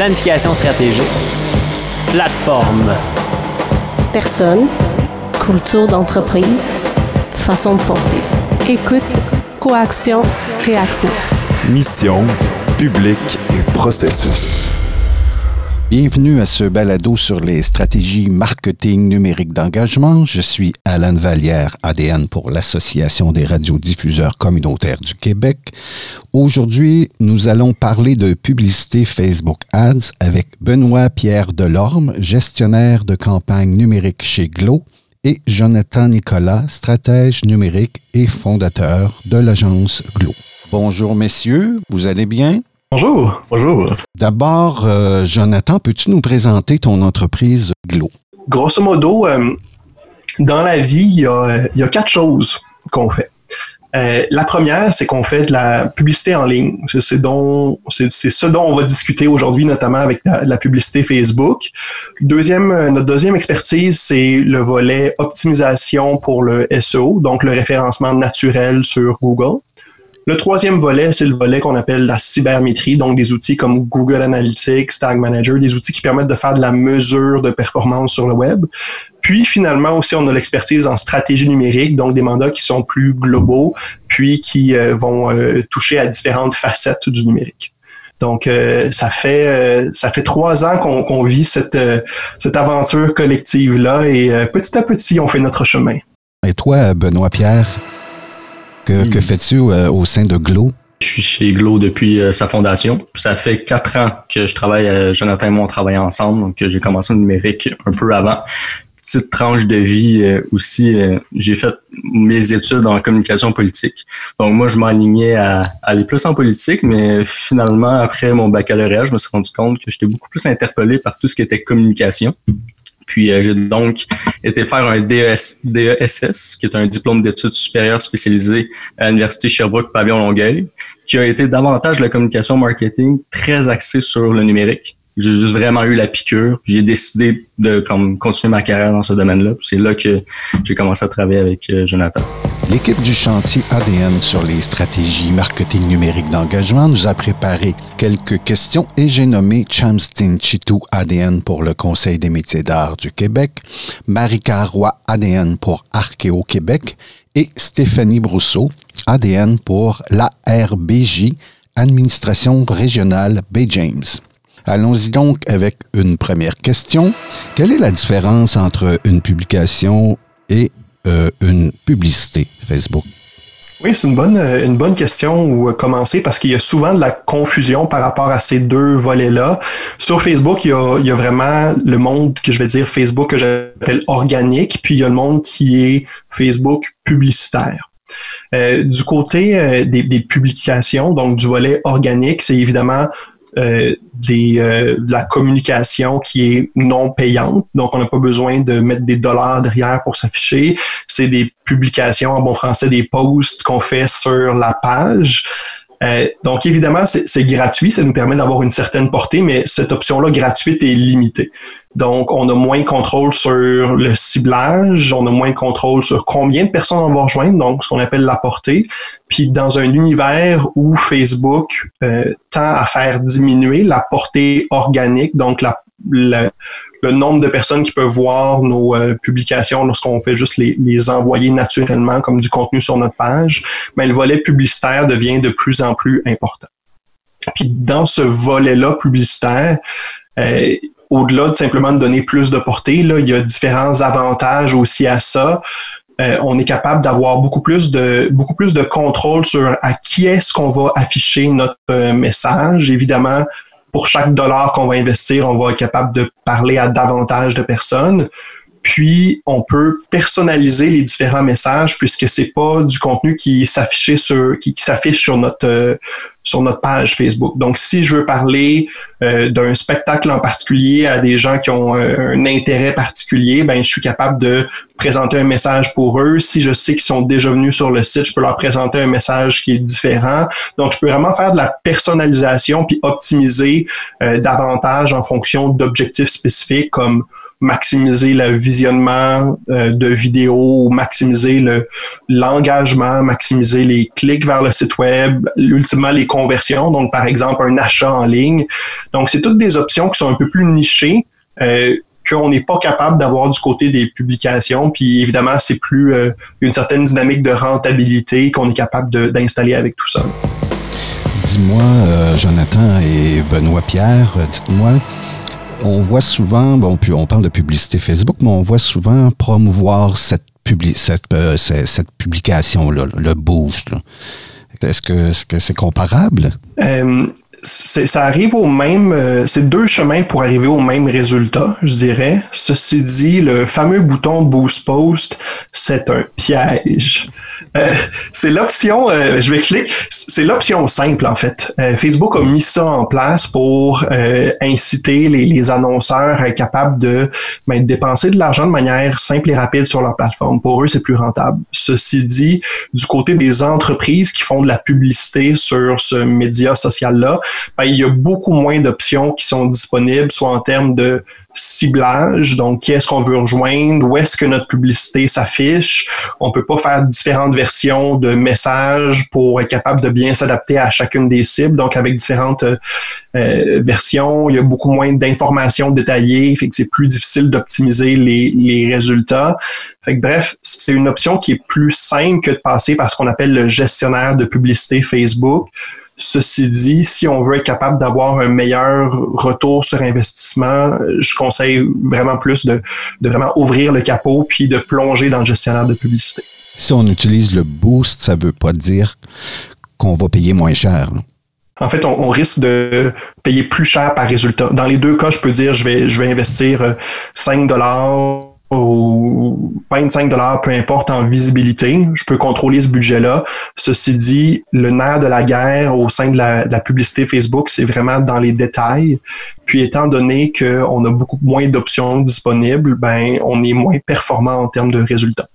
planification stratégique, plateforme, personne, culture d'entreprise, façon de penser. Écoute, coaction, réaction. Mission, public et processus. Bienvenue à ce balado sur les stratégies marketing numérique d'engagement. Je suis Alan Vallière, ADN pour l'Association des radiodiffuseurs communautaires du Québec. Aujourd'hui, nous allons parler de publicité Facebook Ads avec Benoît Pierre Delorme, gestionnaire de campagne numérique chez Glo, et Jonathan Nicolas, stratège numérique et fondateur de l'agence Glo. Bonjour messieurs, vous allez bien? Bonjour. Bonjour. D'abord, euh, Jonathan, peux-tu nous présenter ton entreprise Glo? Grosso modo, euh, dans la vie, il y, a, quatre choses qu'on fait. Euh, la première, c'est qu'on fait de la publicité en ligne. C'est ce dont on va discuter aujourd'hui, notamment avec la, publicité Facebook. Deuxième, notre deuxième expertise, c'est le volet optimisation pour le SEO, donc le référencement naturel sur Google. Le troisième volet, c'est le volet qu'on appelle la cybermétrie, donc des outils comme Google Analytics, Tag Manager, des outils qui permettent de faire de la mesure de performance sur le web. Puis finalement aussi, on a l'expertise en stratégie numérique, donc des mandats qui sont plus globaux, puis qui euh, vont euh, toucher à différentes facettes du numérique. Donc, euh, ça fait trois ans qu'on vit cette, cette aventure collective-là et petit à petit, on fait notre chemin. Et toi, Benoît Pierre, que, hmm. fais-tu euh, au sein de Glo? Je suis chez Glo depuis euh, sa fondation. Ça fait quatre ans que je travaille, euh, Jonathan et moi, on travaille ensemble. Donc, j'ai commencé le numérique un peu avant. Petite tranche de vie aussi, j'ai fait mes études en communication politique. Donc, moi, je m'alignais à, aller plus en politique, mais finalement, après mon baccalauréat, je me suis rendu compte que j'étais beaucoup plus interpellé par tout ce qui était communication. Puis euh, j'ai donc été faire un DES, DESS, qui est un diplôme d'études supérieures spécialisé à l'Université Sherbrooke Pavillon Longueuil, qui a été davantage la communication marketing très axée sur le numérique. J'ai juste vraiment eu la piqûre. J'ai décidé de comme, continuer ma carrière dans ce domaine-là. C'est là que j'ai commencé à travailler avec euh, Jonathan. L'équipe du chantier ADN sur les stratégies marketing numérique d'engagement nous a préparé quelques questions et j'ai nommé Chamstin Chitou ADN pour le Conseil des métiers d'art du Québec, Marika Roy ADN pour Archéo Québec et Stéphanie Brousseau ADN pour l'ARBJ, Administration régionale Bay James. Allons-y donc avec une première question. Quelle est la différence entre une publication et euh, une publicité Facebook? Oui, c'est une bonne, euh, une bonne question où commencer parce qu'il y a souvent de la confusion par rapport à ces deux volets-là. Sur Facebook, il y, a, il y a vraiment le monde que je vais dire Facebook que j'appelle organique, puis il y a le monde qui est Facebook publicitaire. Euh, du côté des, publications, donc du volet organique, c'est évidemment euh, des, euh, la communication qui est non payante. Donc, on n'a pas besoin de mettre des dollars derrière pour s'afficher. C'est des publications, en bon français, des posts qu'on fait sur la page. Euh, donc, évidemment, c'est gratuit, ça nous permet d'avoir une certaine portée, mais cette option-là gratuite est limitée. Donc, on a moins de contrôle sur le ciblage, on a moins de contrôle sur combien de personnes on va rejoindre, donc ce qu'on appelle la portée. Puis, dans un univers où Facebook euh, tend à faire diminuer la portée organique, donc le nombre de personnes qui peuvent voir nos euh, publications lorsqu'on fait juste les, les, envoyer naturellement comme du contenu sur notre page, mais le volet publicitaire devient de plus en plus important. Puis dans ce volet-là publicitaire, euh, au-delà de simplement donner plus de portée, là, il y a différents avantages aussi à ça. Euh, on est capable d'avoir beaucoup plus de beaucoup plus de contrôle sur à qui est-ce qu'on va afficher notre message. Évidemment, pour chaque dollar qu'on va investir, on va être capable de parler à davantage de personnes. Puis, on peut personnaliser les différents messages puisque c'est pas du contenu qui s'affiche sur, qui, s'affiche sur notre, euh, sur notre page Facebook. Donc, si je veux parler euh, d'un spectacle en particulier à des gens qui ont euh, un intérêt particulier, ben, je suis capable de présenter un message pour eux. Si je sais qu'ils sont déjà venus sur le site, je peux leur présenter un message qui est différent. Donc, je peux vraiment faire de la personnalisation puis optimiser davantage en fonction d'objectifs spécifiques comme maximiser le visionnement euh, de vidéos, maximiser le l'engagement, maximiser les clics vers le site web, ultimement les conversions, donc par exemple un achat en ligne. Donc c'est toutes des options qui sont un peu plus nichées. Euh, qu'on n'est pas capable d'avoir du côté des publications. Puis évidemment, c'est plus euh, une certaine dynamique de rentabilité qu'on est capable d'installer avec tout ça. Dis-moi, euh, Jonathan et Benoît Pierre, dites-moi, on voit souvent, bon, puis on parle de publicité Facebook, mais on voit souvent promouvoir cette, cette, cette, publication-là, le boost. Est-ce que c'est comparable? Ça arrive au même, euh, c'est deux chemins pour arriver au même résultat, je dirais. Ceci dit, le fameux bouton Boost Post, c'est un piège. Euh, c'est l'option, euh, je vais cliquer, c'est l'option simple en fait. Facebook a mis ça en place pour inciter les, les, annonceurs à être capables de ben, dépenser de l'argent de manière simple et rapide sur leur plateforme. Pour eux, c'est plus rentable. Ceci dit, du côté des entreprises qui font de la publicité sur ce média social-là, ben, il y a beaucoup moins d'options qui sont disponibles, soit en termes de ciblage, donc qui est-ce qu'on veut rejoindre, où est-ce que notre publicité s'affiche. On peut pas faire différentes versions de messages pour être capable de bien s'adapter à chacune des cibles, donc avec différentes euh, versions, il y a beaucoup moins d'informations détaillées, fait que c'est plus difficile d'optimiser les, les résultats. Fait que bref, c'est une option qui est plus simple que de passer par ce qu'on appelle le gestionnaire de publicité Facebook Ceci dit, si on veut être capable d'avoir un meilleur retour sur investissement, je conseille vraiment plus de, vraiment ouvrir le capot puis de plonger dans le gestionnaire de publicité. Si on utilise le boost, ça ne veut pas dire qu'on va payer moins cher. En fait, on, risque de payer plus cher par résultat. Dans les deux cas, je peux dire je vais, je vais investir 5 dollars ou 25 dollars, peu importe, en visibilité. Je peux contrôler ce budget-là. Ceci dit, le nerf de la guerre au sein de la, publicité Facebook, c'est vraiment dans les détails. Puis étant donné qu'on a beaucoup moins d'options disponibles, ben on est moins performant en termes de résultats.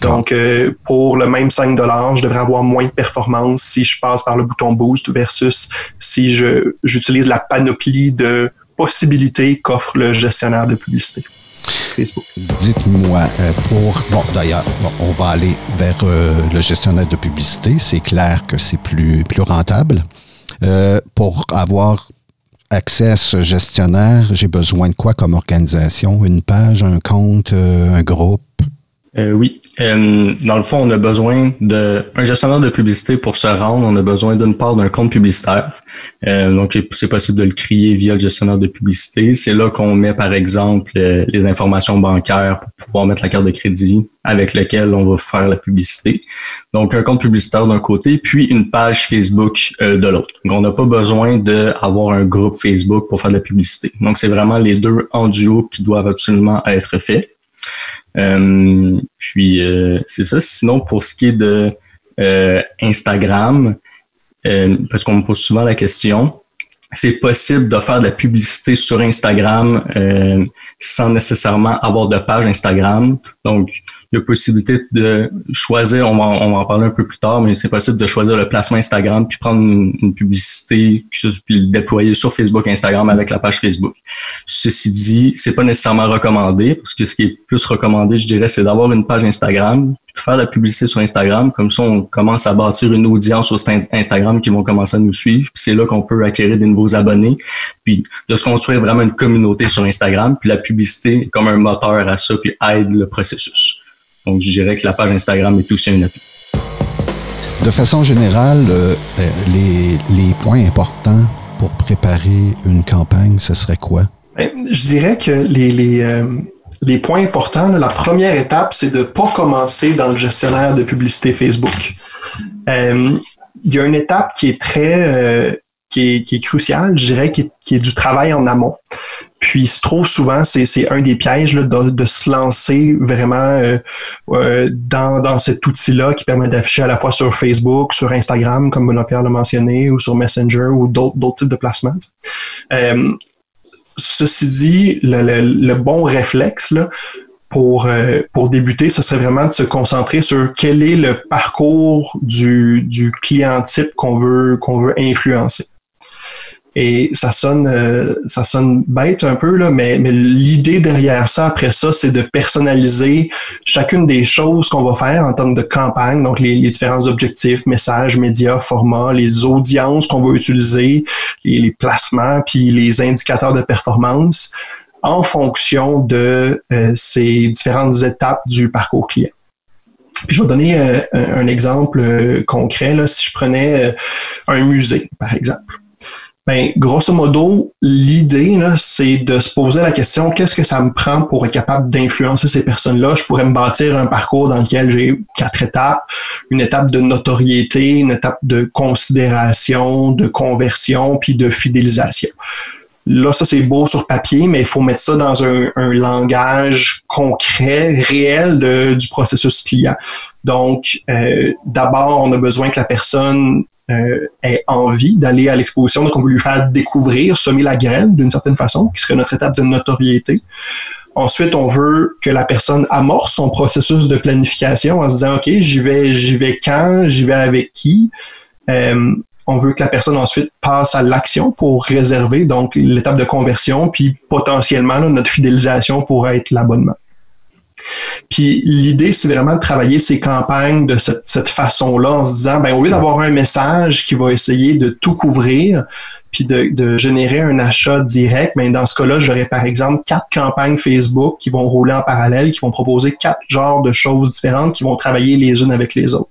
Donc, euh, pour le même 5 dollars, je devrais avoir moins de performance si je passe par le bouton Boost versus si je j'utilise la panoplie de possibilités qu'offre le gestionnaire de publicité. Facebook. Dites-moi, euh, pour... Bon, d'ailleurs, on va aller vers euh, le gestionnaire de publicité. C'est clair que c'est plus, plus rentable. Euh, pour avoir accès à ce gestionnaire, j'ai besoin de quoi comme organisation? Une page, un compte, un groupe? Euh, oui. Euh, dans le fond, on a besoin d'un gestionnaire de publicité pour se rendre. On a besoin d'une part d'un compte publicitaire. Euh, donc, c'est possible de le créer via le gestionnaire de publicité. C'est là qu'on met, par exemple, les informations bancaires pour pouvoir mettre la carte de crédit avec laquelle on va faire la publicité. Donc, un compte publicitaire d'un côté, puis une page Facebook de l'autre. Donc, on n'a pas besoin d'avoir un groupe Facebook pour faire de la publicité. Donc, c'est vraiment les deux en duo qui doivent absolument être faits. Euh, puis euh, c'est ça. Sinon, pour ce qui est de euh, Instagram, parce qu'on me pose souvent la question, c'est possible de faire de la publicité sur Instagram sans nécessairement avoir de page Instagram. Donc, il y a possibilité de choisir, on va, on va en parler un peu plus tard, mais c'est possible de choisir le placement Instagram puis prendre une, publicité puis le déployer sur Facebook, Instagram avec la page Facebook. Ceci dit, c'est pas nécessairement recommandé parce que ce qui est plus recommandé, je dirais, c'est d'avoir une page Instagram, de faire la publicité sur Instagram. Comme ça, on commence à bâtir une audience sur Instagram qui vont commencer à nous suivre. C'est là qu'on peut acquérir des nouveaux abonnés, puis de se construire vraiment une communauté sur Instagram. Puis la publicité comme un moteur à ça, puis aide le processus. Donc, je dirais que la page Instagram est aussi un appui. De façon générale, euh, euh, les, les, points importants pour préparer une campagne, ce serait quoi? Ben, je dirais que les, les, euh, les points importants, la première étape, c'est de ne pas commencer dans le gestionnaire de publicité Facebook. il y a une étape qui est très qui est, qui est cruciale, je dirais, qui est, qui est du travail en amont. Puis trop souvent, c'est un des pièges là, de, de, se lancer vraiment euh, euh, dans, dans cet outil-là qui permet d'afficher à la fois sur Facebook, sur Instagram, comme Benoît Pierre l'a mentionné, ou sur Messenger ou d'autres types de placements. Euh, ceci dit, le, le, bon réflexe pour, euh, pour débuter, ce serait vraiment de se concentrer sur quel est le parcours du, du client type qu'on veut, qu'on veut influencer. Et ça sonne, euh, ça sonne bête un peu, là, mais, mais l'idée derrière ça, après ça, c'est de personnaliser chacune des choses qu'on va faire en termes de campagne, donc les, les différents objectifs, messages, médias, formats, les audiences qu'on va utiliser, les, les, placements, puis les indicateurs de performance en fonction de euh, ces différentes étapes du parcours client. Puis je vais donner euh, un, exemple euh, concret. Là, si je prenais un musée, par exemple. Ben, grosso modo, l'idée, c'est de se poser la question qu'est-ce que ça me prend pour être capable d'influencer ces personnes-là? Je pourrais me bâtir un parcours dans lequel j'ai quatre étapes, une étape de notoriété, une étape de considération, de conversion, puis de fidélisation. Là, ça, c'est beau sur papier, mais il faut mettre ça dans un, langage concret, réel de, du processus client. Donc, euh, d'abord, on a besoin que la personne ait envie d'aller à l'exposition. Donc, on veut lui faire découvrir, semer la graine d'une certaine façon, qui serait notre étape de notoriété. Ensuite, on veut que la personne amorce son processus de planification en se disant, OK, j'y vais, j'y vais quand, j'y vais avec qui? Euh, on veut que la personne ensuite passe à l'action pour réserver, donc l'étape de conversion, puis potentiellement notre fidélisation pour être l'abonnement. Puis l'idée, c'est vraiment de travailler ces campagnes de cette, façon-là en se disant, ben, au lieu d'avoir un message qui va essayer de tout couvrir, puis de, générer un achat direct, mais dans ce cas-là, j'aurais par exemple quatre campagnes Facebook qui vont rouler en parallèle, qui vont proposer quatre genres de choses différentes qui vont travailler les unes avec les autres.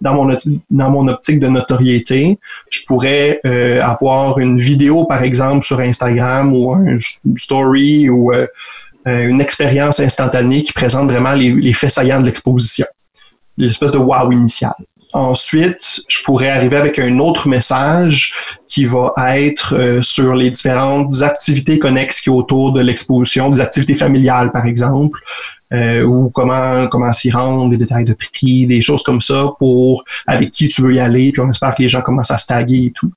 Dans mon, dans mon optique de notoriété, je pourrais euh, avoir une vidéo par exemple sur Instagram ou un story ou euh, une expérience instantanée qui présente vraiment les, les faits saillants de l'exposition l'espèce de wow initial. Ensuite, je pourrais arriver avec un autre message qui va être euh, sur les différentes activités connexes qui autour de l'exposition, des activités familiales par exemple, euh, ou comment comment s'y rendre, des détails de prix, des choses comme ça pour avec qui tu veux y aller, puis on espère que les gens commencent à se taguer et tout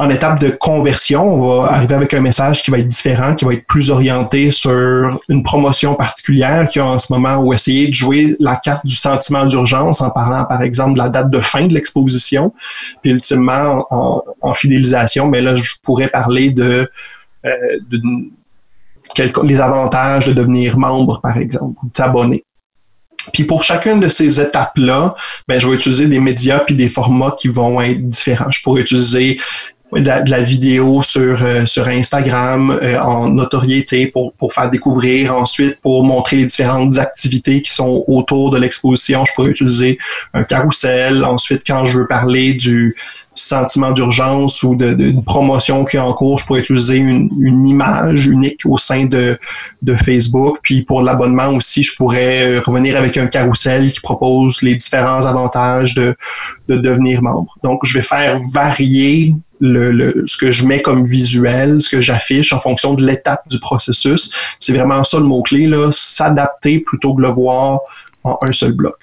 en étape de conversion, on va arriver avec un message qui va être différent, qui va être plus orienté sur une promotion particulière qui a en ce moment ou essayer de jouer la carte du sentiment d'urgence en parlant, par exemple, de la date de fin de l'exposition. Puis ultimement, en, fidélisation, mais là, je pourrais parler de, euh, de les avantages de devenir membre, par exemple, ou de s'abonner. Puis pour chacune de ces étapes-là, ben, je vais utiliser des médias puis des formats qui vont être différents. Je pourrais utiliser de la, vidéo sur, euh, sur Instagram euh, en notoriété pour, pour faire découvrir. Ensuite, pour montrer les différentes activités qui sont autour de l'exposition, je pourrais utiliser un carrousel. Ensuite, quand je veux parler du sentiment d'urgence ou de, de, promotion qui est en cours, je pourrais utiliser une, une image unique au sein de, de Facebook. Puis pour l'abonnement aussi, je pourrais euh, revenir avec un carrousel qui propose les différents avantages de, de devenir membre. Donc, je vais faire varier le, ce que je mets comme visuel, ce que j'affiche en fonction de l'étape du processus. C'est vraiment ça le mot-clé, là, s'adapter plutôt que le voir en un seul bloc.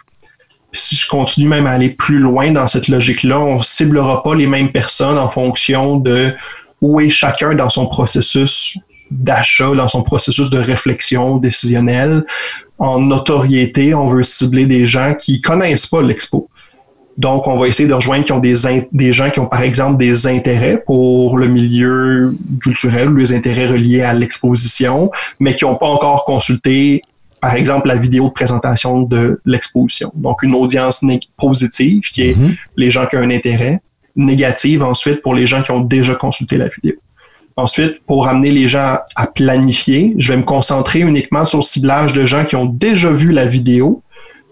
si je continue même à aller plus loin dans cette logique-là, on ciblera pas les mêmes personnes en fonction de où est chacun dans son processus d'achat, dans son processus de réflexion décisionnelle. En notoriété, on veut cibler des gens qui connaissent pas l'expo. Donc, on va essayer de rejoindre qui ont des, des gens qui ont, par exemple, des intérêts pour le milieu culturel ou les intérêts reliés à l'exposition, mais qui n'ont pas encore consulté, par exemple, la vidéo de présentation de l'exposition. Donc, une audience positive, qui est mm-hmm. les gens qui ont un intérêt, négative ensuite pour les gens qui ont déjà consulté la vidéo. Ensuite, pour amener les gens à planifier, je vais me concentrer uniquement sur le ciblage de gens qui ont déjà vu la vidéo,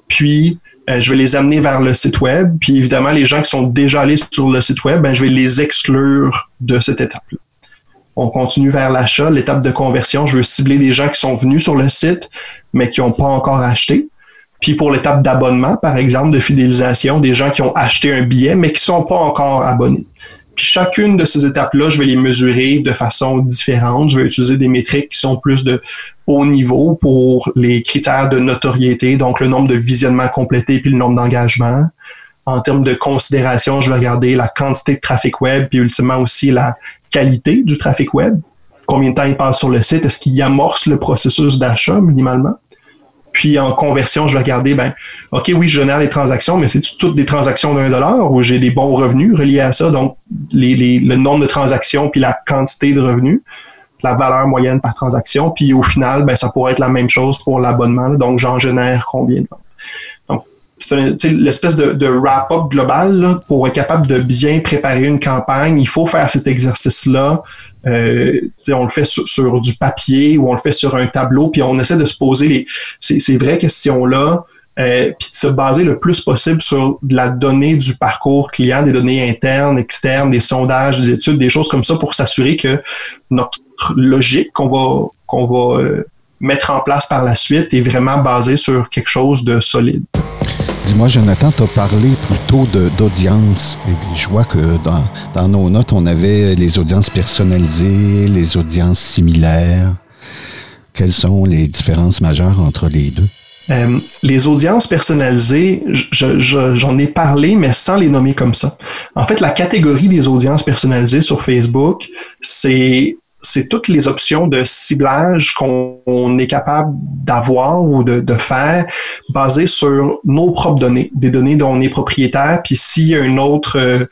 puis euh, je vais les amener vers le site web. Puis évidemment, les gens qui sont déjà allés sur le site web, ben, je vais les exclure de cette étape-là. On continue vers l'achat, l'étape de conversion. Je veux cibler des gens qui sont venus sur le site, mais qui n'ont pas encore acheté. Puis pour l'étape d'abonnement, par exemple, de fidélisation, des gens qui ont acheté un billet, mais qui ne sont pas encore abonnés. Puis chacune de ces étapes-là, je vais les mesurer de façon différente. Je vais utiliser des métriques qui sont plus de haut niveau pour les critères de notoriété, donc le nombre de visionnements complétés puis le nombre d'engagements. En termes de considération, je vais regarder la quantité de trafic web puis ultimement aussi la qualité du trafic web. Combien de temps il passe sur le site? Est-ce qu'il amorce le processus d'achat minimalement? Puis en conversion, je vais regarder, ben, OK, oui, je génère les transactions, mais c'est toutes des transactions d'un dollar ou j'ai des bons revenus reliés à ça, donc les, le nombre de transactions puis la quantité de revenus, la valeur moyenne par transaction, puis au final, ben, ça pourrait être la même chose pour l'abonnement, donc j'en génère combien de ventes? Donc, c'est l'espèce de, de wrap-up global pour être capable de bien préparer une campagne. Il faut faire cet exercice-là euh, on le fait sur, du papier ou on le fait sur un tableau, puis on essaie de se poser les, ces, vraies questions-là, euh, puis de se baser le plus possible sur de la donnée du parcours client, des données internes, externes, des sondages, des études, des choses comme ça pour s'assurer que notre logique qu'on va va euh, mettre en place par la suite est vraiment basée sur quelque chose de solide. Dis-moi, Jonathan, tu as parlé plutôt d'audience. Je vois que dans, dans, nos notes, on avait les audiences personnalisées, les audiences similaires. Quelles sont les différences majeures entre les deux? Euh, les audiences personnalisées, j'en ai parlé, mais sans les nommer comme ça. En fait, la catégorie des audiences personnalisées sur Facebook, c'est c'est toutes les options de ciblage qu'on est capable d'avoir ou de, faire basées sur nos propres données, des données dont on est propriétaire. Puis s'il y a une autre, euh,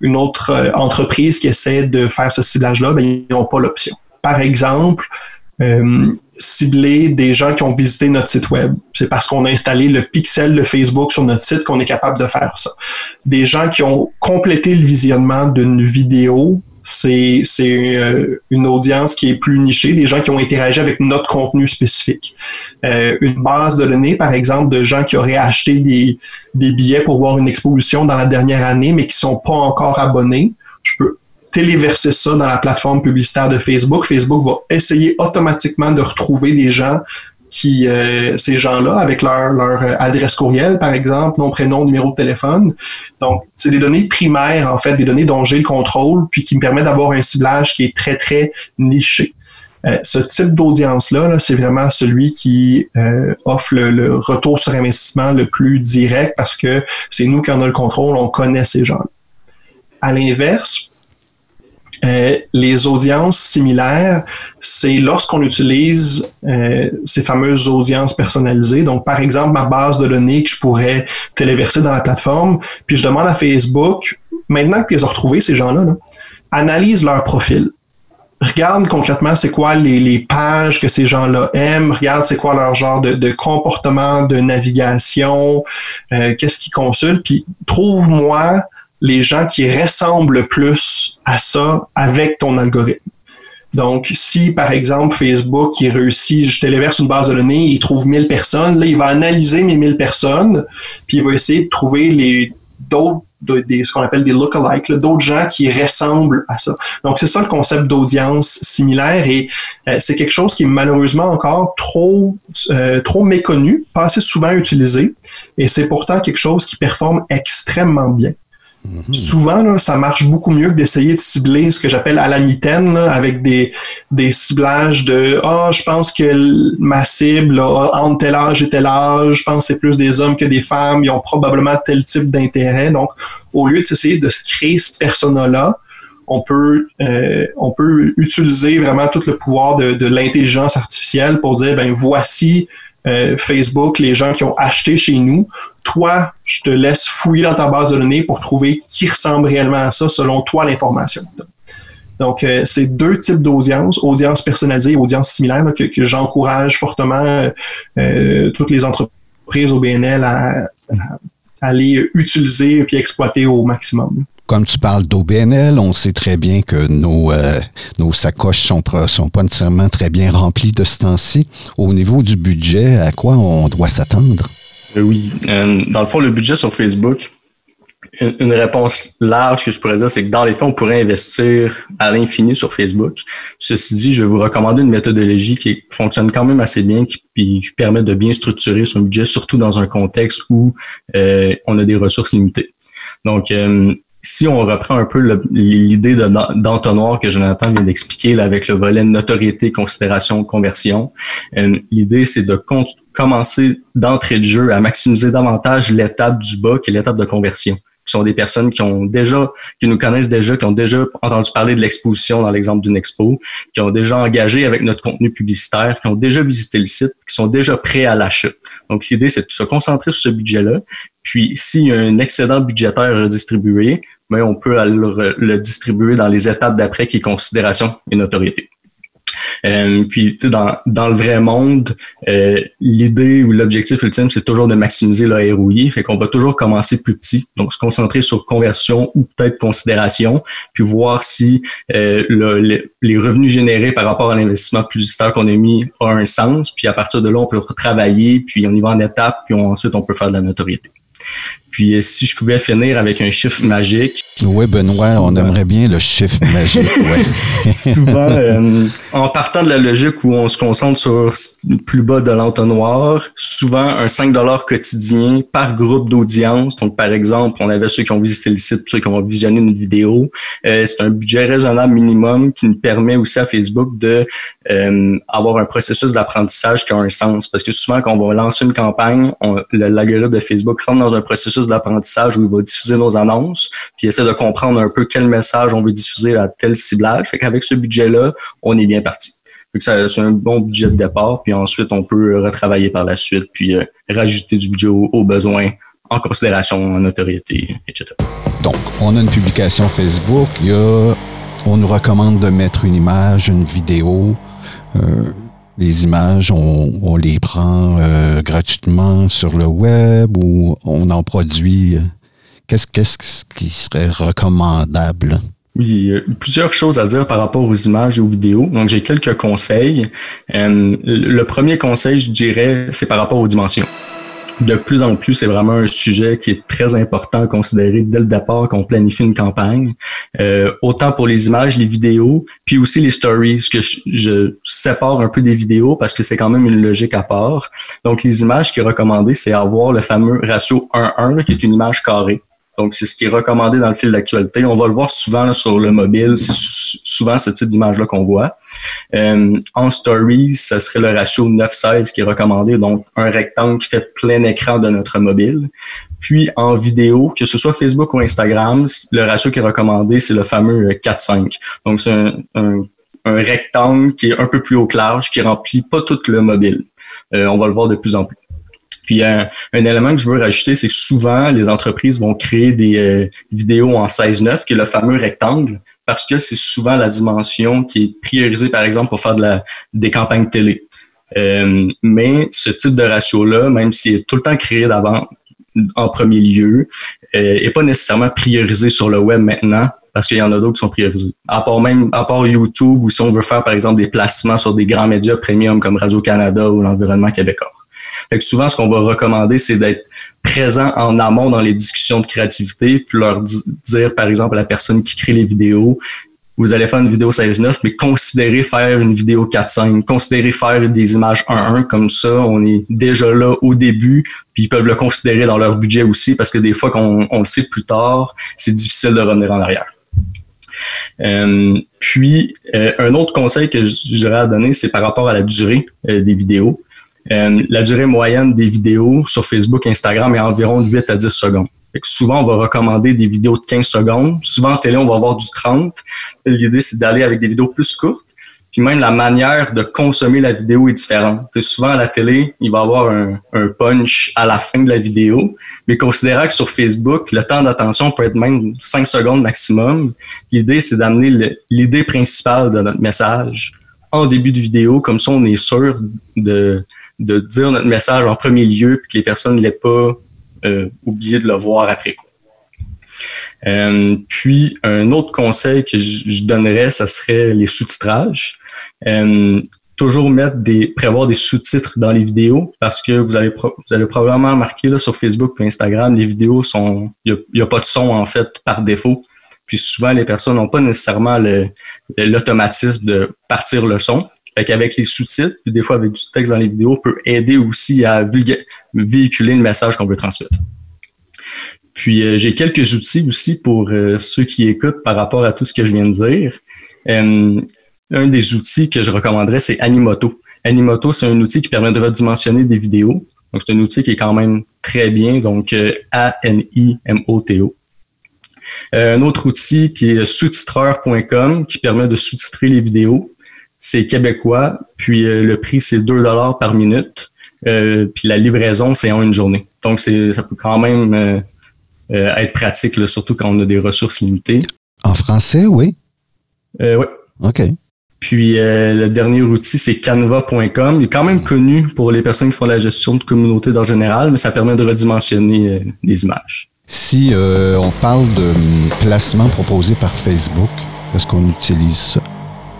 une autre euh, entreprise qui essaie de faire ce ciblage-là, ben, ils n'ont pas l'option. Par exemple, euh, cibler des gens qui ont visité notre site web. C'est parce qu'on a installé le pixel de Facebook sur notre site qu'on est capable de faire ça. Des gens qui ont complété le visionnement d'une vidéo c'est euh, une audience qui est plus nichée, des gens qui ont interagi avec notre contenu spécifique. Euh, une base de données, par exemple, de gens qui auraient acheté des, des billets pour voir une exposition dans la dernière année, mais qui sont pas encore abonnés. Je peux téléverser ça dans la plateforme publicitaire de Facebook. Facebook va essayer automatiquement de retrouver des gens qui euh, ces gens-là avec leur, leur euh, adresse courriel, par exemple, nom, prénom, numéro de téléphone. Donc, c'est des données primaires, en fait, des données dont j'ai le contrôle, puis qui me permet d'avoir un ciblage qui est très, très niché. Euh, ce type d'audience-là, -là, c'est vraiment celui qui offre le, le, retour sur investissement le plus direct parce que c'est nous qui en a le contrôle, on connaît ces gens-là. À l'inverse, euh, les audiences similaires, c'est lorsqu'on utilise euh, ces fameuses audiences personnalisées. Donc, par exemple, ma base de données que je pourrais téléverser dans la plateforme, puis je demande à Facebook, maintenant que tu les as retrouvés, ces gens-là, analyse leur profil. Regarde concrètement c'est quoi les, pages que ces gens-là aiment, regarde c'est quoi leur genre de, comportement de navigation, euh, qu'est-ce qu'ils consultent, puis trouve-moi les gens qui ressemblent plus à ça avec ton algorithme. Donc, si par exemple Facebook qui réussit, je téléverse une base de données, il trouve 1000 personnes, là il va analyser mes 1000 personnes, puis il va essayer de trouver les d'autres des, ce qu'on appelle des lookalikes, d'autres gens qui ressemblent à ça. Donc, c'est ça le concept d'audience similaire et euh, c'est quelque chose qui est malheureusement encore trop, euh, trop méconnu, pas assez souvent utilisé et c'est pourtant quelque chose qui performe extrêmement bien. Mhm. Souvent, ça marche beaucoup mieux que d'essayer de cibler ce que j'appelle à la mitaine, avec des, des ciblages de Ah, je pense que ma cible a entre tel âge et tel âge, je pense que c'est plus des hommes que des femmes, ils ont probablement tel type d'intérêt. Donc, au lieu d'essayer de se créer ce persona-là, on peut, euh, on peut utiliser vraiment tout le pouvoir de, de l'intelligence artificielle pour dire ben voici euh, Facebook, les gens qui ont acheté chez nous. Toi, je te laisse fouiller dans ta base de données pour trouver qui ressemble réellement à ça selon toi l'information. Donc, euh, c'est deux types d'audience, audience personnalisée et audience similaire, que, j'encourage fortement euh, toutes les entreprises au BNL à, à aller utiliser et exploiter au maximum. Comme tu parles d'OBNL, on sait très bien que nos, euh, sacoches sont, sont pas nécessairement très bien remplies de ce temps-ci. Au niveau du budget, à quoi on doit s'attendre? Euh, oui. Euh, dans le fond, le budget sur Facebook, une réponse large que je pourrais dire, c'est que dans les fonds, on pourrait investir à l'infini sur Facebook. Ceci dit, je vais vous recommander une méthodologie qui fonctionne quand même assez bien, qui, qui permet de bien structurer son budget, surtout dans un contexte où on a des ressources limitées. Donc, si on reprend un peu l'idée d'entonnoir que Jonathan vient d'expliquer avec le volet notoriété, considération, conversion, euh, l'idée c'est de commencer d'entrée de jeu à maximiser davantage l'étape du bas qui l'étape de conversion. Qui sont des personnes qui ont déjà, qui nous connaissent déjà, qui ont déjà entendu parler de l'exposition dans l'exemple d'une expo, qui ont déjà engagé avec notre contenu publicitaire, qui ont déjà visité le site, qui sont déjà prêts à l'achat. Donc, l'idée, c'est de se concentrer sur ce budget-là. Puis, s'il y a un excédent budgétaire redistribué, mais ben, on peut le, le distribuer dans les étapes d'après qui est considération et notoriété. Euh, puis, tu sais, dans, dans le vrai monde, euh, l'idée ou l'objectif ultime, c'est toujours de maximiser le ROI. Fait qu'on va toujours commencer plus petit, donc se concentrer sur conversion ou peut-être considération, puis voir si euh, le, les revenus générés par rapport à l'investissement publicitaire qu'on a mis ont un sens. Puis à partir de là, on peut retravailler, puis on y va en étapes, puis ensuite on peut faire de la notoriété. Puis euh, si je pouvais finir avec un chiffre magique. Oui, Benoît, on aimerait bien le chiffre magique. Ouais. souvent, euh, en partant de la logique où on se concentre sur le plus bas de l'entonnoir, souvent un 5 quotidien par groupe d'audience. Donc, par exemple, on avait ceux qui ont visité le site, ceux qui ont visionné une vidéo. Euh, c'est un budget raisonnable minimum qui nous permet aussi à Facebook de avoir un processus d'apprentissage qui a un sens. Parce que souvent, quand on va lancer une campagne, l'algorithme de Facebook rentre dans un processus d'apprentissage où il va diffuser nos annonces, puis essaie de comprendre un peu quel message on veut diffuser à tel ciblage. Fait qu'avec ce budget-là, on est bien parti. c'est un bon budget de départ, puis ensuite on peut retravailler par la suite, puis euh, rajouter du budget aux, besoins en considération en notoriété, etc. Donc, on a une publication Facebook, il y a, on nous recommande de mettre une image, une vidéo. Euh, les images, on, les prend euh, gratuitement sur le web ou on en produit. Euh, qu'est-ce, qu'est-ce qui serait recommandable? Oui, plusieurs choses à dire par rapport aux images et aux vidéos. Donc, j'ai quelques conseils. Euh, le premier conseil, je dirais, c'est par rapport aux dimensions de plus en plus, c'est vraiment un sujet qui est très important à considérer dès le départ qu'on planifie une campagne. Euh, autant pour les images, les vidéos, puis aussi les stories, que je, sépare un peu des vidéos parce que c'est quand même une logique à part. Donc, les images qui est recommandé, c'est avoir le fameux ratio 1-1, qui est une image carrée. Donc, c'est ce qui est recommandé dans le fil d'actualité. On va le voir souvent sur le mobile. C'est souvent ce type d'image-là qu'on voit. Euh, en stories, ce serait le ratio 9-16 qui est recommandé, donc un rectangle qui fait plein écran de notre mobile. Puis en vidéo, que ce soit Facebook ou Instagram, le ratio qui est recommandé, c'est le fameux 4-5. Donc, c'est un, un, rectangle qui est un peu plus au large, qui remplit pas tout le mobile. Euh, on va le voir de plus en plus. Puis un, un, élément que je veux rajouter, c'est que souvent, les entreprises vont créer des euh, vidéos en 16-9, qui est le fameux rectangle, parce que c'est souvent la dimension qui est priorisée, par exemple, pour faire de la, des campagnes télé. Euh, mais ce type de ratio-là, même s'il est tout le temps créé d'avant en premier lieu, euh, est pas nécessairement priorisé sur le web maintenant parce qu'il y en a d'autres qui sont priorisés. À part même, à part YouTube, ou si on veut faire, par exemple, des placements sur des grands médias premium comme Radio-Canada ou l'environnement québécois. Souvent, ce qu'on va recommander, c'est d'être présent en amont dans les discussions de créativité, puis leur dire, par exemple, à la personne qui crée les vidéos, vous allez faire une vidéo 16-9, mais considérez faire une vidéo 4-5, considérez faire des images 1-1, comme ça, on est déjà là au début, puis ils peuvent le considérer dans leur budget aussi, parce que des fois qu'on on le sait plus tard, c'est difficile de revenir en arrière. Euh, puis, euh, un autre conseil que j'aurais à donner, c'est par rapport à la durée euh, des vidéos. Euh, la durée moyenne des vidéos sur Facebook, Instagram est environ de 8 à 10 secondes. souvent, on va recommander des vidéos de 15 secondes. Souvent, en télé, on va avoir du 30. L'idée, c'est d'aller avec des vidéos plus courtes. Puis même la manière de consommer la vidéo est différente. souvent à la télé, il va avoir un, un, punch à la fin de la vidéo, mais considérant que sur Facebook, le temps d'attention peut être même 5 secondes maximum, l'idée c'est d'amener l'idée principale de notre message en début de vidéo, comme ça on est sûr de, de dire notre message en premier lieu, puis que les personnes ne l'aient pas euh, oublié de le voir après coup. Euh, puis un autre conseil que je, donnerais, ce serait les sous-titrages. Euh, toujours mettre des, prévoir des sous-titres dans les vidéos parce que vous allez, vous allez probablement remarquer là, sur Facebook et Instagram, les vidéos sont, il n'y a, a, pas de son en fait par défaut. Puis souvent, les personnes n'ont pas nécessairement l'automatisme de partir le son. Fait qu'avec les sous-titres, puis des fois avec du texte dans les vidéos, peut aider aussi à véhiculer le message qu'on veut transmettre. Puis euh, j'ai quelques outils aussi pour euh, ceux qui écoutent par rapport à tout ce que je viens de dire. Euh, un des outils que je recommanderais, c'est Animoto. Animoto, c'est un outil qui permet de redimensionner des vidéos. Donc, c'est un outil qui est quand même très bien. Donc, A-N-I-M-O-T-O. Euh, un autre outil qui est sous-titreur.com qui permet de sous-titrer les vidéos. C'est québécois, puis euh, le prix c'est 2 dollars par minute, euh, puis la livraison c'est en une journée. Donc c'est ça peut quand même euh, euh, être pratique, là, surtout quand on a des ressources limitées. En français, oui? Euh, ouais. OK. Puis euh, le dernier outil, c'est canva.com. Il est quand même connu pour les personnes qui font la gestion de communautés en général, mais ça permet de redimensionner euh, des images. Si euh, on parle de hum, placement proposé par Facebook, est-ce qu'on utilise ça?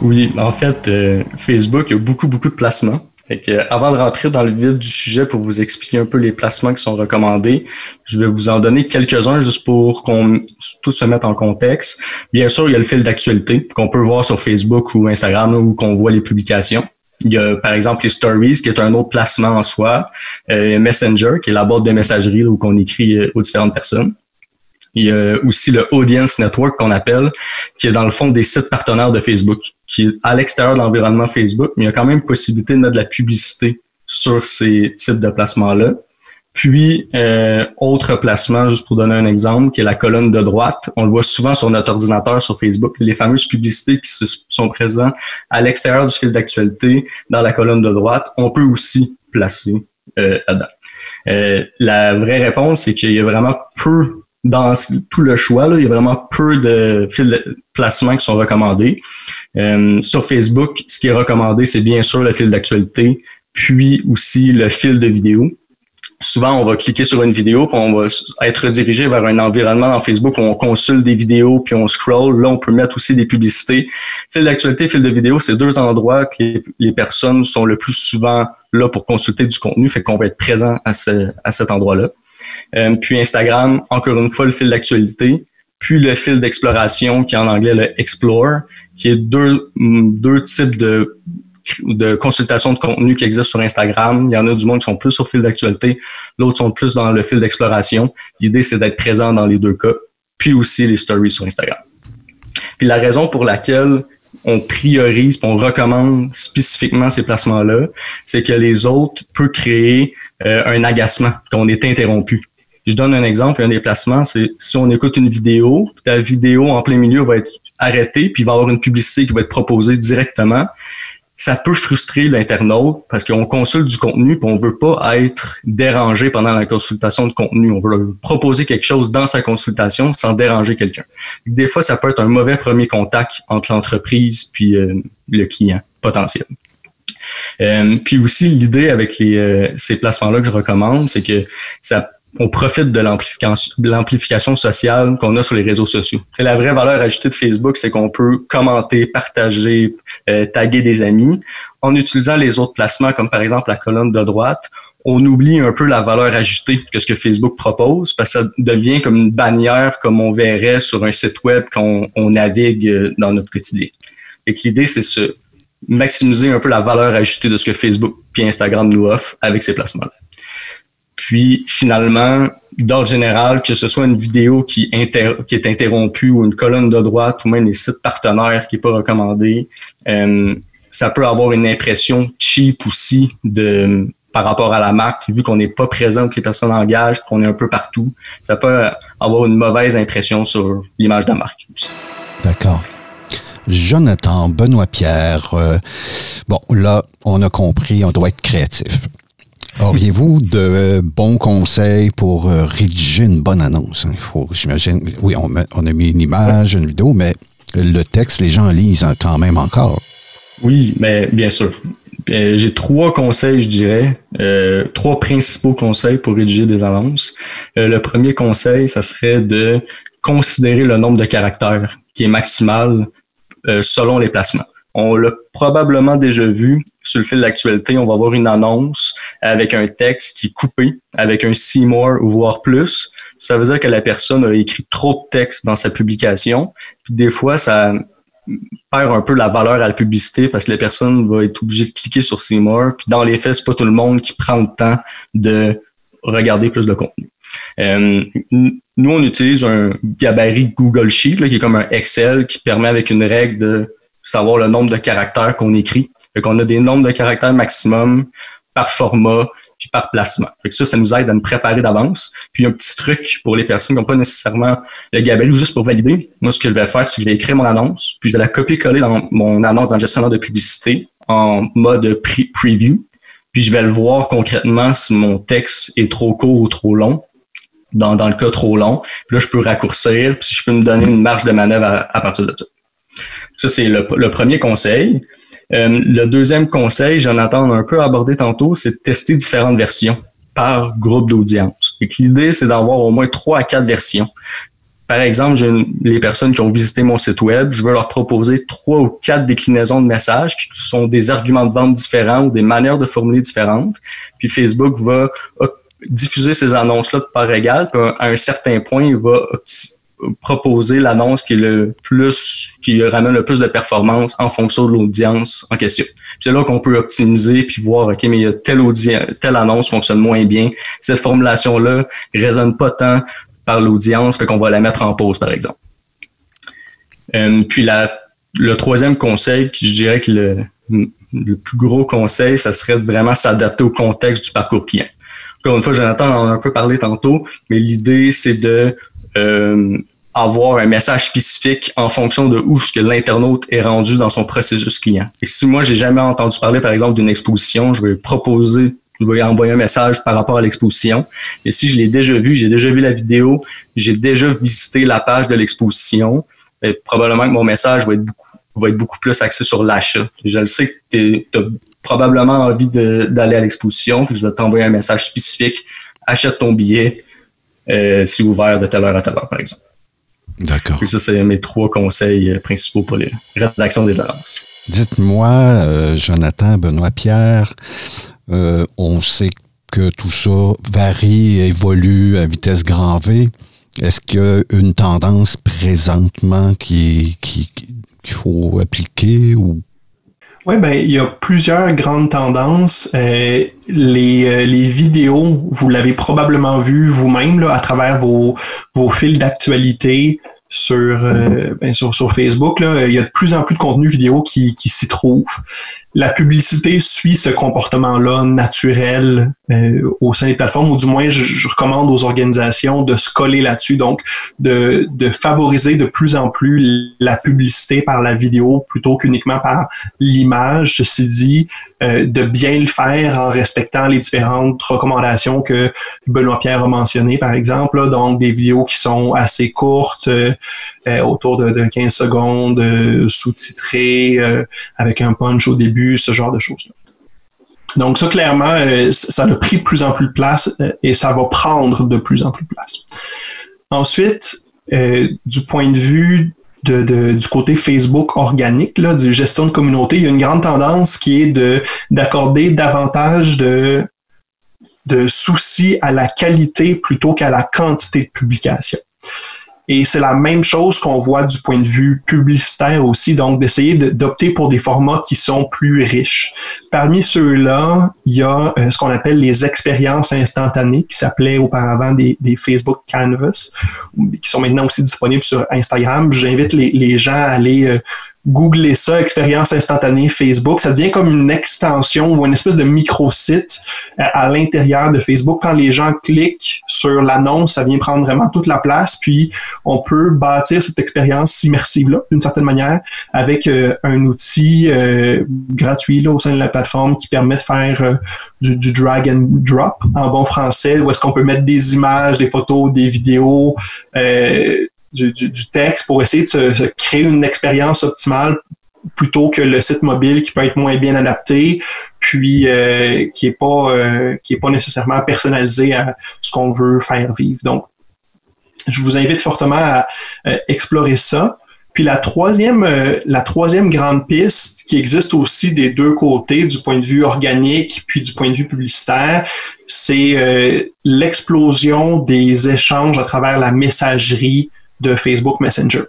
Oui, en fait, euh, Facebook, a beaucoup, beaucoup de placements. Euh, avant de rentrer dans le vif du sujet pour vous expliquer un peu les placements qui sont recommandés, je vais vous en donner quelques-uns juste pour qu'on tout se mette en contexte. Bien sûr, il y a le fil d'actualité qu'on peut voir sur Facebook ou Instagram là, où qu'on voit les publications. Il y a par exemple les stories qui est un autre placement en soi, euh, Messenger qui est la boîte de messagerie où qu'on écrit euh, aux différentes personnes. Il y a aussi le Audience Network qu'on appelle, qui est dans le fond des sites partenaires de Facebook, qui est à l'extérieur de l'environnement Facebook, mais il y a quand même possibilité de mettre de la publicité sur ces types de placements-là. Puis, euh, autre placement, juste pour donner un exemple, qui est la colonne de droite. On le voit souvent sur notre ordinateur, sur Facebook, les fameuses publicités qui sont présentes à l'extérieur du fil d'actualité, dans la colonne de droite, on peut aussi placer euh, là-dedans. Euh, la vraie réponse, c'est qu'il y a vraiment peu dans tout le choix, là, il y a vraiment peu de fils de placement qui sont recommandés. Euh, sur Facebook, ce qui est recommandé, c'est bien sûr le fil d'actualité, puis aussi le fil de vidéo. Souvent, on va cliquer sur une vidéo, puis on va être redirigé vers un environnement dans Facebook où on consulte des vidéos, puis on scroll. Là, on peut mettre aussi des publicités. Fil d'actualité, fil de vidéo, c'est deux endroits que les, les personnes sont le plus souvent là pour consulter du contenu, fait qu'on va être présent à, ce, à cet endroit-là. Euh, puis Instagram, encore une fois, le fil d'actualité, puis le fil d'exploration, qui est en anglais le Explore, qui est deux, mm, deux types de, de consultation de contenu qui existent sur Instagram. Il y en a du monde qui sont plus sur fil d'actualité, l'autre sont plus dans le fil d'exploration. L'idée, c'est d'être présent dans les deux cas, puis aussi les stories sur Instagram. Puis la raison pour laquelle on priorise, on recommande spécifiquement ces placements-là, c'est que les autres peuvent créer euh, un agacement, qu'on est interrompu. Je donne un exemple, un des placements, c'est si on écoute une vidéo, ta vidéo en plein milieu va être arrêtée, puis va y avoir une publicité qui va être proposée directement. Ça peut frustrer l'internaute parce qu'on consulte du contenu puis on veut pas être dérangé pendant la consultation de contenu. On veut proposer quelque chose dans sa consultation sans déranger quelqu'un. Des fois, ça peut être un mauvais premier contact entre l'entreprise puis euh, le client potentiel. Euh, puis aussi, l'idée avec les, euh, ces placements-là que je recommande, c'est que ça on profite de l'amplification, de sociale qu'on a sur les réseaux sociaux. La vraie valeur ajoutée de Facebook, c'est qu'on peut commenter, partager, euh, taguer des amis. En utilisant les autres placements, comme par exemple la colonne de droite, on oublie un peu la valeur ajoutée que ce que Facebook propose, parce que ça devient comme une bannière, comme on verrait sur un site web quand on, on navigue euh, dans notre quotidien. Et l'idée, c'est se maximiser un peu la valeur ajoutée de ce que Facebook puis Instagram nous offrent avec ces placements-là. Puis finalement, d'ordre général, que ce soit une vidéo qui, est interrompue ou une colonne de droite ou même les sites partenaires qui n'est pas recommandé, euh, ça peut avoir une impression cheap aussi de par rapport à la marque, vu qu'on n'est pas présent, que les personnes engagent, qu'on est un peu partout, ça peut avoir une mauvaise impression sur l'image de la marque. aussi. D'accord. Jonathan, Benoît Pierre, euh, bon, là, on a compris, on doit être créatif. Auriez-vous de bons conseils pour euh, rédiger une bonne annonce? hein? Il faut, j'imagine, oui, on, a mis une image, une vidéo, mais le texte, les gens lisent hein, quand même encore. Oui, mais bien sûr. Euh, J'ai trois conseils, je dirais, euh, trois principaux conseils pour rédiger des annonces. Euh, le premier conseil, ça serait de considérer le nombre de caractères qui est maximal euh, selon les placements. On l'a probablement déjà vu sur le fil d'actualité, on va avoir une annonce avec un texte qui est coupé, avec un see more ou voire plus. Ça veut dire que la personne a écrit trop de texte dans sa publication. Puis des fois, ça perd un peu la valeur à la publicité parce que la personne va être obligée de cliquer sur see more. Puis dans les faits, c'est pas tout le monde qui prend le temps de regarder plus de contenu. Euh, nous, on utilise un gabarit Google Sheet qui est comme un Excel qui permet avec une règle de savoir le nombre de caractères qu'on écrit. Fait qu'on a des nombres de caractères maximum par format puis par placement. Fait que ça, ça nous aide à nous préparer d'avance. Puis un petit truc pour les personnes qui n'ont pas nécessairement le gabarit ou juste pour valider. Moi, ce que je vais faire, c'est que je vais écrire mon annonce, puis je vais la copier-coller dans mon annonce dans le gestionnaire de publicité en mode preview. Puis je vais le voir concrètement si mon texte est trop court ou trop long. Dans, dans le cas trop long, puis là, je peux raccourcir, puis je peux me donner une marge de manœuvre à, partir de ça. Ça, c'est le, premier conseil. Euh, le deuxième conseil, j'en attends un peu abordé tantôt, c'est de tester différentes versions par groupe d'audience. L'idée, c'est d'avoir au moins trois à quatre versions. Par exemple, les personnes qui ont visité mon site web, je veux leur proposer trois ou quatre déclinaisons de messages qui sont des arguments de vente différents ou des manières de formuler différentes. Puis Facebook va diffuser ces annonces-là de part égale. Puis à un certain point, il va proposer l'annonce qui est le plus, qui ramène le plus de performance en fonction de l'audience en question. C'est là qu'on peut optimiser puis voir, OK, mais il y a telle audience, telle annonce fonctionne moins bien. Cette formulation-là résonne pas tant par l'audience, fait qu'on va la mettre en pause, par exemple. Euh, puis la, le troisième conseil, je dirais que le, le plus gros conseil, ça serait vraiment s'adapter au contexte du parcours client. Encore une fois, Jonathan en a un peu parlé tantôt, mais l'idée, c'est de euh, avoir un message spécifique en fonction de où ce que l'internaute est rendu dans son processus client. Et si moi, j'ai jamais entendu parler, par exemple, d'une exposition, je vais proposer, je vais envoyer un message par rapport à l'exposition. Et si je l'ai déjà vu, j'ai déjà vu la vidéo, j'ai déjà visité la page de l'exposition, probablement que mon message va être beaucoup, va être beaucoup plus axé sur l'achat. Je le sais que tu as probablement envie d'aller à l'exposition, je vais t'envoyer un message spécifique, achète ton billet, euh, si ouvert de telle heure à telle heure, par exemple. D'accord. ça, c'est mes trois conseils euh, principaux pour les rédactions des annonces. Dites-moi, euh, Jonathan, Benoît Pierre, on sait que tout ça varie, évolue à vitesse grand V. Est-ce qu'il y a une tendance présentement qui, qu'il faut appliquer ou oui, ben, il y a plusieurs grandes tendances. Euh, les, euh, les vidéos, vous l'avez probablement vu vous-même à travers vos, vos fils d'actualité sur, euh, ben, sur, sur Facebook. Là, il y a de plus en plus de contenu vidéo qui, qui s'y trouve la publicité suit ce comportement-là naturel euh, au sein des plateformes, ou du moins, je, recommande aux organisations de se coller là-dessus, donc de, de, favoriser de plus en plus la publicité par la vidéo plutôt qu'uniquement par l'image. Ceci dit, euh, de bien le faire en respectant les différentes recommandations que Benoît Pierre a mentionnées, par exemple. donc, des vidéos qui sont assez courtes, euh, euh, autour de, de, 15 secondes, sous-titrées, avec un punch au début, ce genre de choses-là. Donc ça, clairement, ça a pris de plus en plus de place et ça va prendre de plus en plus de place. Ensuite, du point de vue du côté Facebook organique, là, du gestion de communauté, il y a une grande tendance qui est de d'accorder davantage de, de soucis à la qualité plutôt qu'à la quantité de publication. Et c'est la même chose qu'on voit du point de vue publicitaire aussi, donc d'essayer d'opter pour des formats qui sont plus riches. Parmi ceux-là, il y a euh, ce qu'on appelle les expériences instantanées, qui s'appelaient auparavant des, Facebook Canvas, qui sont maintenant aussi disponibles sur Instagram. J'invite les, les, gens à aller googler ça, expérience instantanée Facebook, ça devient comme une extension ou une espèce de micro-site euh, à l'intérieur de Facebook. Quand les gens cliquent sur l'annonce, ça vient prendre vraiment toute la place, puis on peut bâtir cette expérience immersive-là, d'une certaine manière, avec euh, un outil euh, gratuit là, au sein de la plateforme qui permet de faire du, du, drag and drop en bon français, où est-ce qu'on peut mettre des images, des photos, des vidéos, du, du, texte pour essayer de se, créer une expérience optimale plutôt que le site mobile qui peut être moins bien adapté, puis euh, qui est pas euh, qui est pas nécessairement personnalisé à ce qu'on veut faire vivre. Donc, je vous invite fortement à explorer ça. Puis la troisième, euh, la troisième grande piste qui existe aussi des deux côtés, du point de vue organique puis du point de vue publicitaire, c'est l'explosion des échanges à travers la messagerie de Facebook Messenger.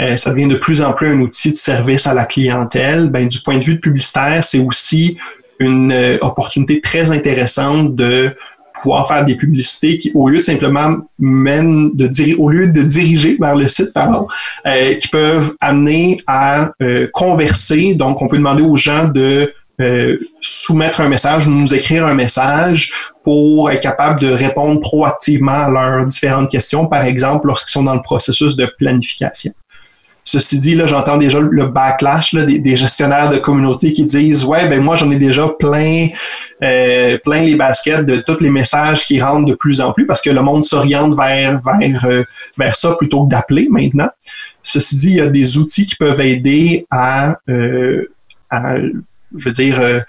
Euh, ça devient de plus en plus un outil de service à la clientèle. Ben, du point de vue publicitaire, c'est aussi une euh, opportunité très intéressante de pouvoir faire des publicités qui, au lieu simplement mènent de au lieu de diriger vers le site, pardon, euh, qui peuvent amener à converser. Donc, on peut demander aux gens de euh, soumettre un message, nous écrire un message pour être capable de répondre proactivement à leurs différentes questions, par exemple lorsqu'ils sont dans le processus de planification. Ceci dit, là, j'entends déjà le backlash des, gestionnaires de communauté qui disent Ouais, ben moi, j'en ai déjà plein, euh, plein les baskets de tous les messages qui rentrent de plus en plus parce que le monde s'oriente vers, vers, euh, vers ça plutôt que d'appeler maintenant. Ceci dit, il y a des outils qui peuvent aider à je veux dire, euh,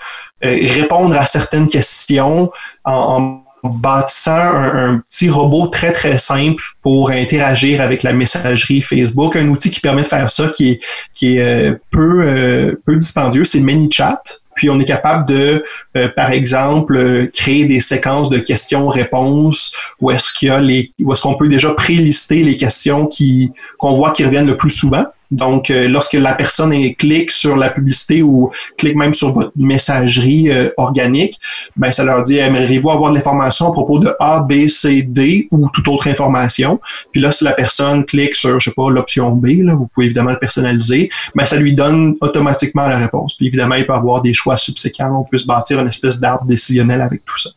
euh, répondre à certaines questions en, en bâtissant un, un, petit robot très très simple pour interagir avec la messagerie Facebook, un outil qui permet de faire ça qui est, qui est euh, peu, euh, peu dispendieux, c'est ManyChat. Puis on est capable de, euh, par exemple, créer des séquences de questions-réponses où est-ce qu'il y a les, où est-ce qu'on peut déjà prélister les questions qui qu'on voit qui reviennent le plus souvent. Donc, euh, lorsque la personne clique sur la publicité ou clique même sur votre messagerie euh, organique, ben ça leur dit aimeriez-vous avoir de l'information à propos de A, B, C, D ou toute autre information? Puis là, si la personne clique sur, je sais pas, l'option B, là, vous pouvez évidemment le personnaliser, ben ça lui donne automatiquement la réponse. Puis évidemment, il peut avoir des choix subséquents. On peut se bâtir une espèce d'arbre décisionnel avec tout ça.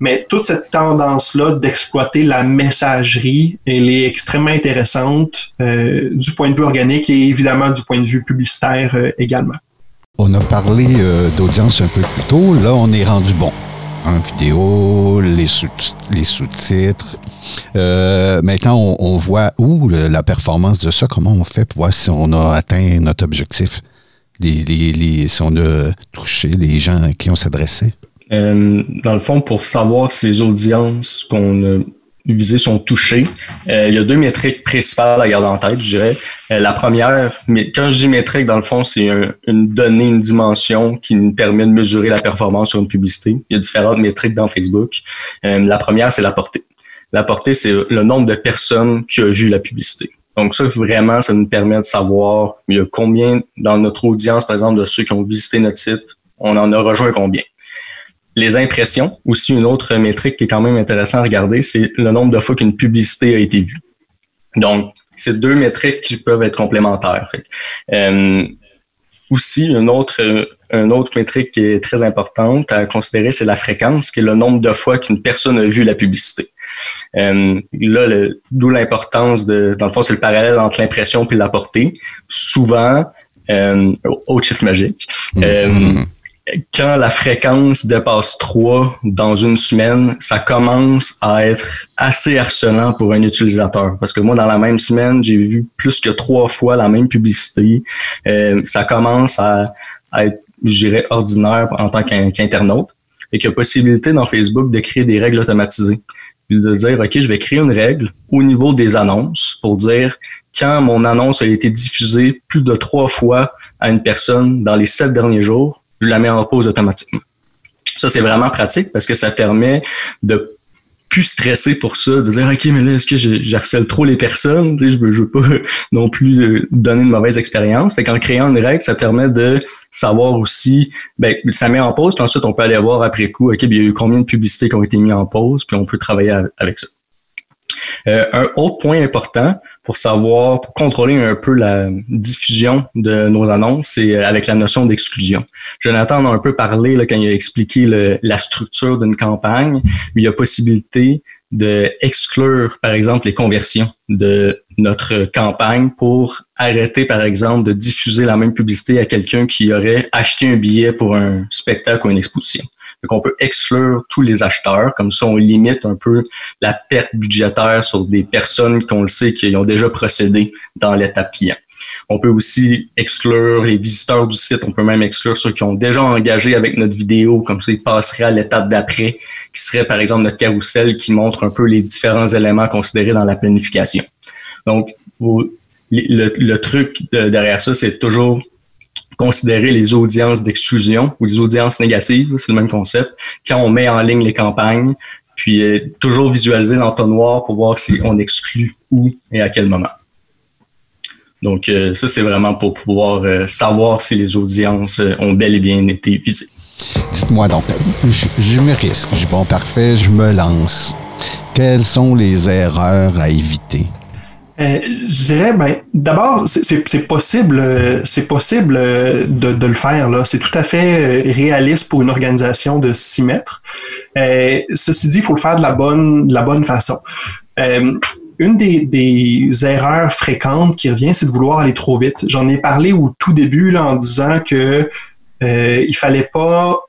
Mais toute cette tendance-là d'exploiter la messagerie, elle est extrêmement intéressante euh, du point de vue organique et évidemment du point de vue publicitaire euh, également. On a parlé euh, d'audience un peu plus tôt. Là, on est rendu bon. En vidéo, les, sous sous-titres. maintenant, on, on, voit où la performance de ça, comment on fait pour voir si on a atteint notre objectif, si on a touché les gens à qui on s'adressait? Euh, dans le fond, pour savoir si les audiences qu'on a visées sont touchées, euh, il y a deux métriques principales à garder en tête, je dirais. Euh, la première, mais quand je dis métrique, dans le fond, c'est un, une donnée, une dimension qui nous permet de mesurer la performance sur une publicité. Il y a différentes métriques dans Facebook. la première, c'est la portée. La portée, c'est le nombre de personnes qui ont vu la publicité. Donc ça, vraiment, ça nous permet de savoir il y a combien dans notre audience, par exemple, de ceux qui ont visité notre site, on en a rejoint combien les impressions, aussi une autre métrique qui est quand même intéressant à regarder, c'est le nombre de fois qu'une publicité a été vue. Donc, c'est deux métriques qui peuvent être complémentaires. Euh, aussi, une autre, une autre métrique qui est très importante à considérer, c'est la fréquence, qui est le nombre de fois qu'une personne a vu la publicité. Euh, là, d'où l'importance de, dans le fond, c'est le parallèle entre l'impression puis la portée. Souvent, euh, au chiffre magique, mm-hmm quand la fréquence dépasse 3 dans une semaine, ça commence à être assez harcelant pour un utilisateur. Parce que moi, dans la même semaine, j'ai vu plus que trois fois la même publicité. Euh, ça commence à, être, je dirais, ordinaire en tant qu'internaute. et qu'il y a possibilité dans Facebook de créer des règles automatisées. Puis de dire, OK, je vais créer une règle au niveau des annonces pour dire quand mon annonce a été diffusée plus de trois fois à une personne dans les sept derniers jours, je la mets en pause automatiquement. Ça, c'est vraiment pratique parce que ça permet de plus stresser pour ça, de dire OK, mais là, est-ce que j'harcèle trop les personnes? Je veux, veux pas non plus euh, donner une mauvaise expérience. Fait qu'en créant une règle, ça permet de savoir aussi, ben, ça met en pause, puis ensuite on peut aller voir après coup, OK, il y a eu combien de publicités qui ont été mises en pause, puis on peut travailler avec ça. Euh, un autre point important pour savoir, pour contrôler un peu la diffusion de nos annonces, c'est euh, avec la notion d'exclusion. Jonathan en a un peu parlé là, quand il a expliqué la structure d'une campagne, mais il y a possibilité de par exemple, les conversions de notre campagne pour arrêter, par exemple, de diffuser la même publicité à quelqu'un qui aurait acheté un billet pour un spectacle ou une exposition. Donc, on peut exclure tous les acheteurs. Comme ça, on limite un peu la perte budgétaire sur des personnes qu'on le sait qui ont déjà procédé dans l'étape client. On peut aussi exclure les visiteurs du site. On peut même exclure ceux qui ont déjà engagé avec notre vidéo. Comme ça, ils passeraient à l'étape d'après, qui serait par exemple notre carrousel qui montre un peu les différents éléments considérés dans la planification. Donc, le, le, truc derrière ça, c'est toujours considérer les audiences d'exclusion ou les audiences négatives, c'est le même concept, quand on met en ligne les campagnes, puis euh, toujours visualiser l'entonnoir pour voir si on exclut où et à quel moment. Donc euh, ça, c'est vraiment pour pouvoir euh, savoir si les audiences ont bel et bien été visées. Dites-moi donc, je, je, me risque, je bon parfait, je me lance. Quelles sont les erreurs à éviter? Euh, je dirais, ben, d'abord, c'est possible, c'est possible euh, de, de, le faire. Là, c'est tout à fait euh, réaliste pour une organisation de s'y mettre. Euh, ceci dit, il faut le faire de la bonne, de la bonne façon. Euh, une des, des, erreurs fréquentes qui revient, c'est de vouloir aller trop vite. J'en ai parlé au tout début là, en disant que euh, il fallait pas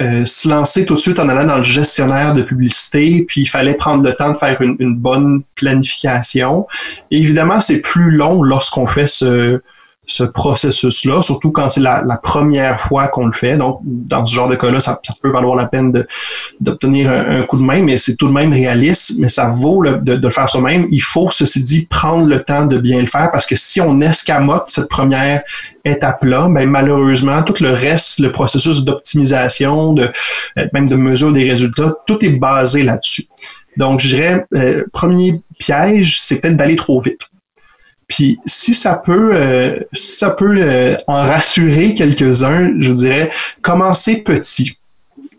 euh, se lancer tout de suite en allant dans le gestionnaire de publicité, puis il fallait prendre le temps de faire une, bonne planification. Évidemment, c'est plus long lorsqu'on fait ce, ce processus-là, surtout quand c'est la, première fois qu'on le fait. Donc, dans ce genre de cas-là, ça, peut valoir la peine d'obtenir un, coup de main, mais c'est tout de même réaliste, mais ça vaut de, le faire soi-même. Il faut, ceci dit, prendre le temps de bien le faire parce que si on escamote cette première étape-là, ben, malheureusement, tout le reste, le processus d'optimisation, de, même de mesure des résultats, tout est basé là-dessus. Donc, je dirais, euh, premier piège, c'est peut-être d'aller trop vite. Puis si ça peut, euh, ça peut euh, en rassurer quelques-uns, je dirais, commencez petit.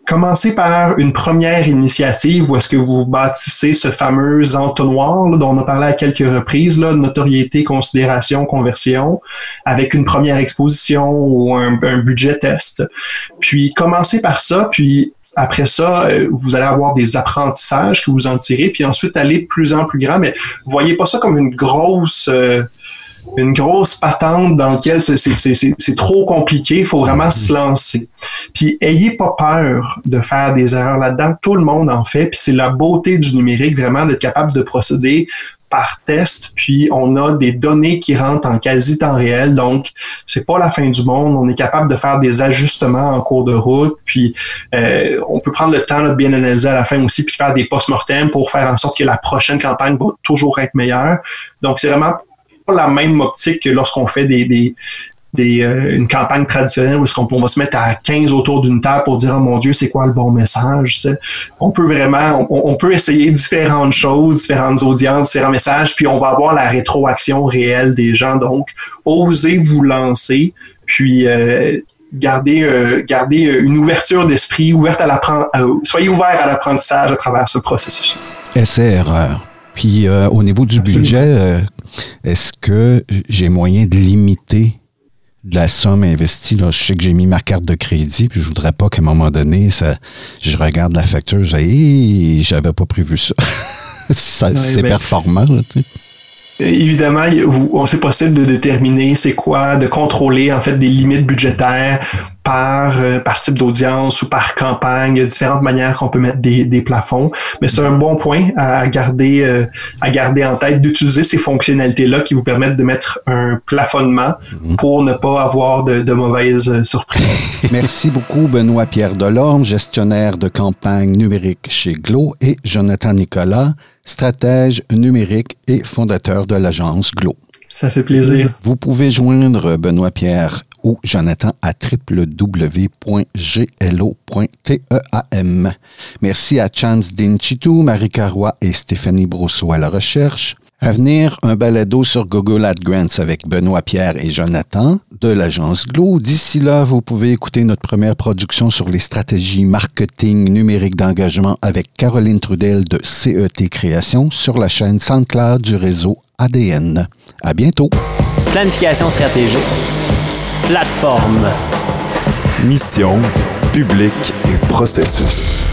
Commencez par une première initiative où est-ce que vous bâtissez ce fameux entonnoir dont on a parlé à quelques reprises, là, notoriété, considération, conversion, avec une première exposition ou un, un budget test. Puis commencez par ça, puis après ça, euh, vous allez avoir des apprentissages que vous en tirez, puis ensuite aller de plus en plus grand. Mais voyez pas ça comme une grosse, euh, une grosse patente dans laquelle c'est trop compliqué. Il faut vraiment se lancer. Puis ayez pas peur de faire des erreurs là-dedans. Tout le monde en fait. Puis c'est la beauté du numérique vraiment d'être capable de procéder par test, puis on a des données qui rentrent en quasi temps réel, donc c'est pas la fin du monde. On est capable de faire des ajustements en cours de route, puis euh, on peut prendre le temps de bien analyser à la fin aussi, puis faire des post-mortem pour faire en sorte que la prochaine campagne va toujours être meilleure. Donc c'est vraiment pas la même optique que lorsqu'on fait des, des, des, euh, une campagne traditionnelle où est-ce qu'on va se mettre à 15 autour d'une table pour dire oh mon Dieu c'est quoi le bon message on peut vraiment on, on, peut essayer différentes choses différentes audiences différents messages puis on va avoir la rétroaction réelle des gens. Donc osez vous lancer puis euh, gardez euh, gardez une ouverture d'esprit ouverte à l'apprentissage soyez ouvert à l'apprentissage à travers ce processus. Essai erreur? Puis euh, au niveau du Absolument. budget euh, est-ce que j'ai moyen de limiter de la somme investie. Là, je sais que j'ai mis ma carte de crédit, puis je voudrais pas qu'à un moment donné, ça, je regarde la facture, je dis, j'avais pas prévu ça. ça ouais, c'est ben, performant. Là. Évidemment, c'est possible de déterminer c'est quoi, de contrôler en fait des limites budgétaires par, euh, par type d'audience ou par campagne. Il y a différentes manières qu'on peut mettre des, des plafonds, mais c'est un bon point à garder, euh, à garder en tête d'utiliser ces fonctionnalités-là qui vous permettent de mettre un plafonnement -hmm. pour ne pas avoir de, de mauvaises surprises. Merci beaucoup, Benoît Pierre Delorme, gestionnaire de campagne numérique chez Glo, et Jonathan Nicolas, stratège numérique et fondateur de l'agence Glo. Ça fait plaisir. Vous pouvez joindre Benoît Pierre ou Jonathan à www.glo.team. Merci à Chance Dinchitou, Marie Carrois et Stéphanie Brousseau à la recherche. À venir, un balado sur Google AdGrants avec Benoît Pierre et Jonathan de l'agence Glo. D'ici là, vous pouvez écouter notre première production sur les stratégies marketing numérique d'engagement avec Caroline Trudel de CET Création sur la chaîne SoundCloud du réseau ADN. À bientôt. Planification stratégique. Plateforme. Mission, public et processus.